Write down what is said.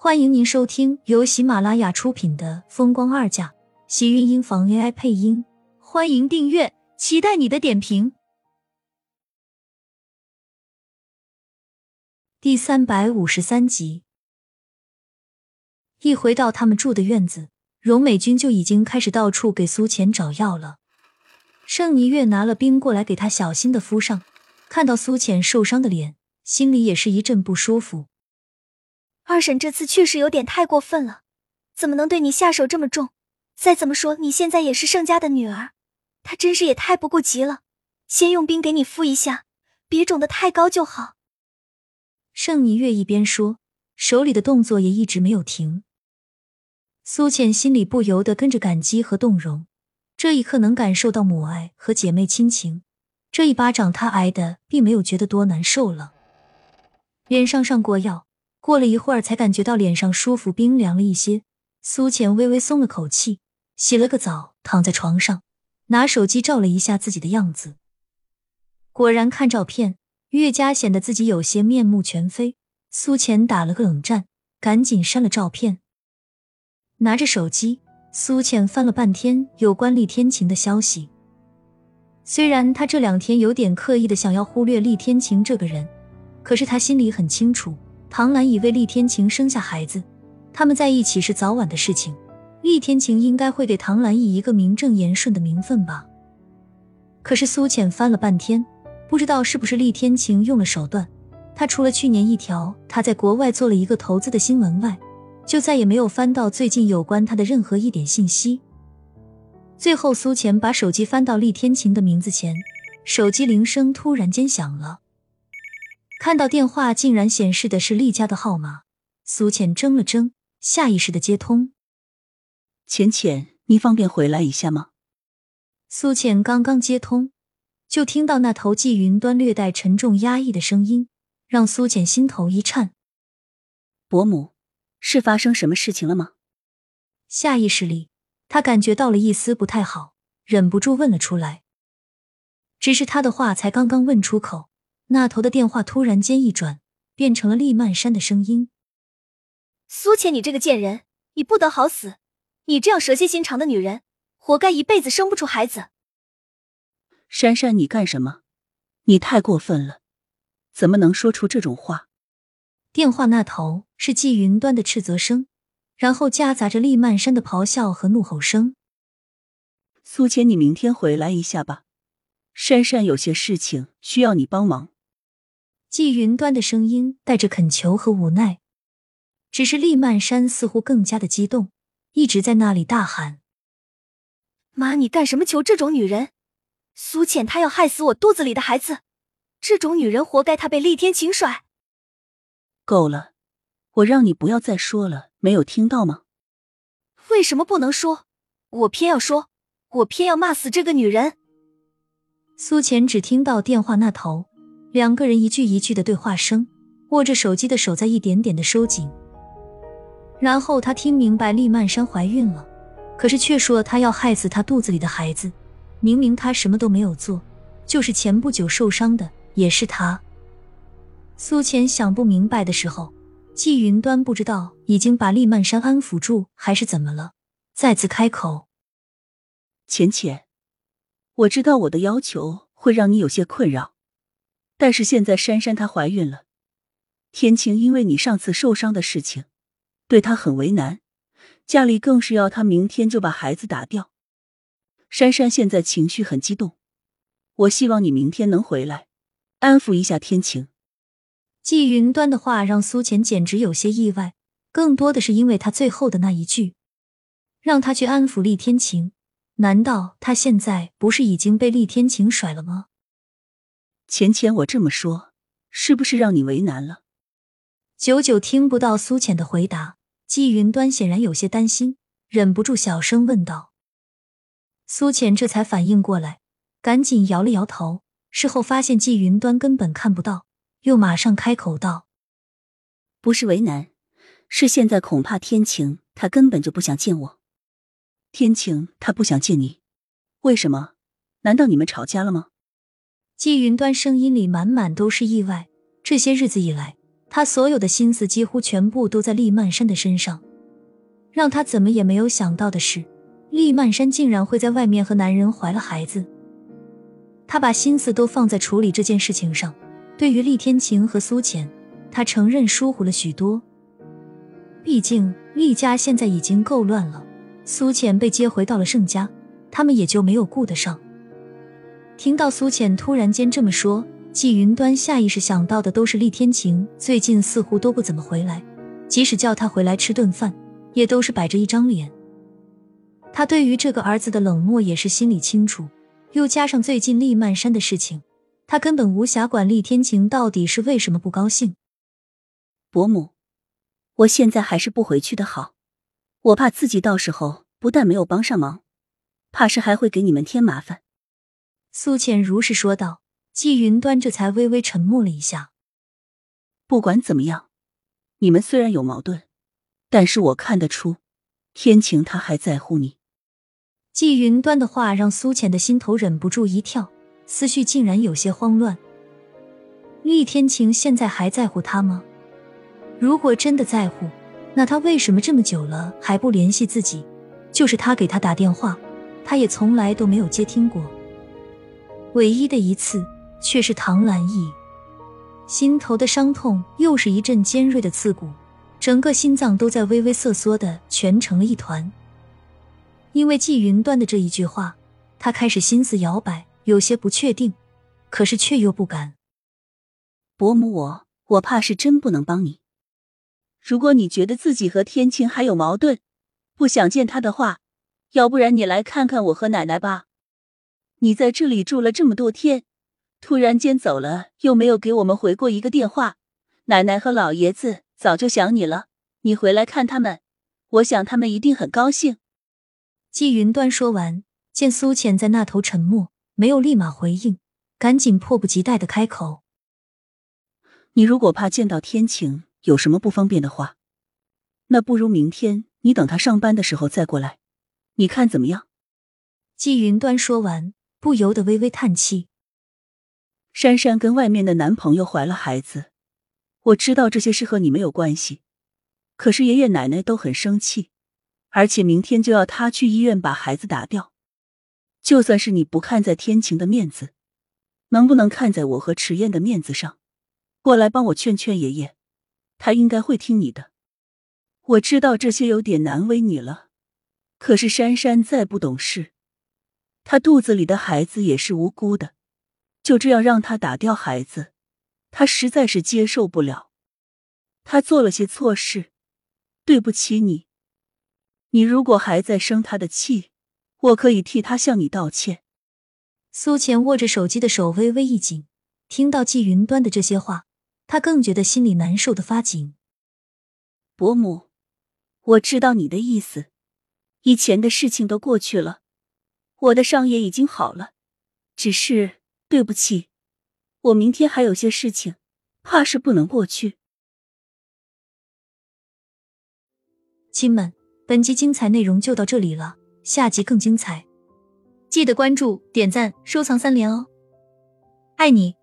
欢迎您收听由喜马拉雅出品的《风光二嫁》，喜运音房 AI 配音。欢迎订阅，期待你的点评。第三百五十三集，一回到他们住的院子，荣美君就已经开始到处给苏浅找药了。盛霓月拿了冰过来给他小心的敷上，看到苏浅受伤的脸，心里也是一阵不舒服。二婶这次确实有点太过分了，怎么能对你下手这么重？再怎么说，你现在也是盛家的女儿，她真是也太不顾及了。先用冰给你敷一下，别肿得太高就好。盛霓月一边说，手里的动作也一直没有停。苏浅心里不由得跟着感激和动容，这一刻能感受到母爱和姐妹亲情，这一巴掌她挨的并没有觉得多难受了。脸上上过药。过了一会儿，才感觉到脸上舒服冰凉了一些。苏浅微微松了口气，洗了个澡，躺在床上，拿手机照了一下自己的样子。果然，看照片越加显得自己有些面目全非。苏浅打了个冷战，赶紧删了照片。拿着手机，苏浅翻了半天有关厉天晴的消息。虽然他这两天有点刻意的想要忽略厉天晴这个人，可是他心里很清楚。唐兰已为厉天晴生下孩子，他们在一起是早晚的事情。厉天晴应该会给唐兰以一个名正言顺的名分吧。可是苏浅翻了半天，不知道是不是厉天晴用了手段，他除了去年一条他在国外做了一个投资的新闻外，就再也没有翻到最近有关他的任何一点信息。最后，苏浅把手机翻到厉天晴的名字前，手机铃声突然间响了。看到电话竟然显示的是厉家的号码，苏浅怔了怔，下意识的接通。浅浅，你方便回来一下吗？苏浅刚刚接通，就听到那头季云端略带沉重压抑的声音，让苏浅心头一颤。伯母，是发生什么事情了吗？下意识里，他感觉到了一丝不太好，忍不住问了出来。只是他的话才刚刚问出口。那头的电话突然间一转，变成了厉曼山的声音：“苏浅，你这个贱人，你不得好死！你这样蛇蝎心肠的女人，活该一辈子生不出孩子。”珊珊，你干什么？你太过分了，怎么能说出这种话？电话那头是季云端的斥责声，然后夹杂着厉曼山的咆哮和怒吼声：“苏浅，你明天回来一下吧，珊珊有些事情需要你帮忙。”季云端的声音带着恳求和无奈，只是厉曼山似乎更加的激动，一直在那里大喊：“妈，你干什么求这种女人？苏浅她要害死我肚子里的孩子，这种女人活该她被厉天晴甩。”够了，我让你不要再说了，没有听到吗？为什么不能说？我偏要说，我偏要骂死这个女人。苏浅只听到电话那头。两个人一句一句的对话声，握着手机的手在一点点的收紧。然后他听明白厉曼珊怀孕了，可是却说她要害死她肚子里的孩子。明明她什么都没有做，就是前不久受伤的也是她。苏浅想不明白的时候，季云端不知道已经把厉曼珊安抚住还是怎么了，再次开口：“浅浅，我知道我的要求会让你有些困扰。”但是现在珊珊她怀孕了，天晴因为你上次受伤的事情，对她很为难，家里更是要她明天就把孩子打掉。珊珊现在情绪很激动，我希望你明天能回来，安抚一下天晴。季云端的话让苏浅简直有些意外，更多的是因为他最后的那一句，让他去安抚厉天晴。难道他现在不是已经被厉天晴甩了吗？浅浅，我这么说是不是让你为难了？久久听不到苏浅的回答，季云端显然有些担心，忍不住小声问道。苏浅这才反应过来，赶紧摇了摇头。事后发现季云端根本看不到，又马上开口道：“不是为难，是现在恐怕天晴他根本就不想见我。天晴他不想见你，为什么？难道你们吵架了吗？”季云端声音里满满都是意外。这些日子以来，他所有的心思几乎全部都在厉曼山的身上。让他怎么也没有想到的是，厉曼山竟然会在外面和男人怀了孩子。他把心思都放在处理这件事情上。对于厉天晴和苏浅，他承认疏忽了许多。毕竟厉家现在已经够乱了，苏浅被接回到了盛家，他们也就没有顾得上。听到苏浅突然间这么说，季云端下意识想到的都是厉天晴最近似乎都不怎么回来，即使叫他回来吃顿饭，也都是摆着一张脸。他对于这个儿子的冷漠也是心里清楚，又加上最近厉曼山的事情。他根本无暇管厉天晴到底是为什么不高兴。伯母，我现在还是不回去的好，我怕自己到时候不但没有帮上忙，怕是还会给你们添麻烦。苏浅如是说道。季云端这才微微沉默了一下。不管怎么样，你们虽然有矛盾，但是我看得出，天晴他还在乎你。季云端的话让苏浅的心头忍不住一跳。思绪竟然有些慌乱。厉天晴现在还在乎他吗？如果真的在乎，那他为什么这么久了还不联系自己？就是他给他打电话，他也从来都没有接听过。唯一的一次，却是唐兰意。心头的伤痛又是一阵尖锐的刺骨，整个心脏都在微微瑟缩的蜷成了一团。因为季云端的这一句话，他开始心思摇摆。有些不确定，可是却又不敢。伯母，我我怕是真不能帮你。如果你觉得自己和天晴还有矛盾，不想见他的话，要不然你来看看我和奶奶吧。你在这里住了这么多天，突然间走了，又没有给我们回过一个电话，奶奶和老爷子早就想你了。你回来看他们，我想他们一定很高兴。季云端说完，见苏浅在那头沉默。没有立马回应，赶紧迫不及待的开口：“你如果怕见到天晴有什么不方便的话，那不如明天你等他上班的时候再过来，你看怎么样？”季云端说完，不由得微微叹气：“珊珊跟外面的男朋友怀了孩子，我知道这些事和你没有关系，可是爷爷奶奶都很生气，而且明天就要他去医院把孩子打掉。”就算是你不看在天晴的面子，能不能看在我和迟燕的面子上，过来帮我劝劝爷爷？他应该会听你的。我知道这些有点难为你了，可是珊珊再不懂事，她肚子里的孩子也是无辜的，就这样让他打掉孩子，他实在是接受不了。他做了些错事，对不起你。你如果还在生他的气。我可以替他向你道歉。苏浅握着手机的手微微一紧，听到季云端的这些话，他更觉得心里难受的发紧。伯母，我知道你的意思，以前的事情都过去了，我的伤也已经好了，只是对不起，我明天还有些事情，怕是不能过去。亲们，本集精彩内容就到这里了。下集更精彩，记得关注、点赞、收藏三连哦！爱你。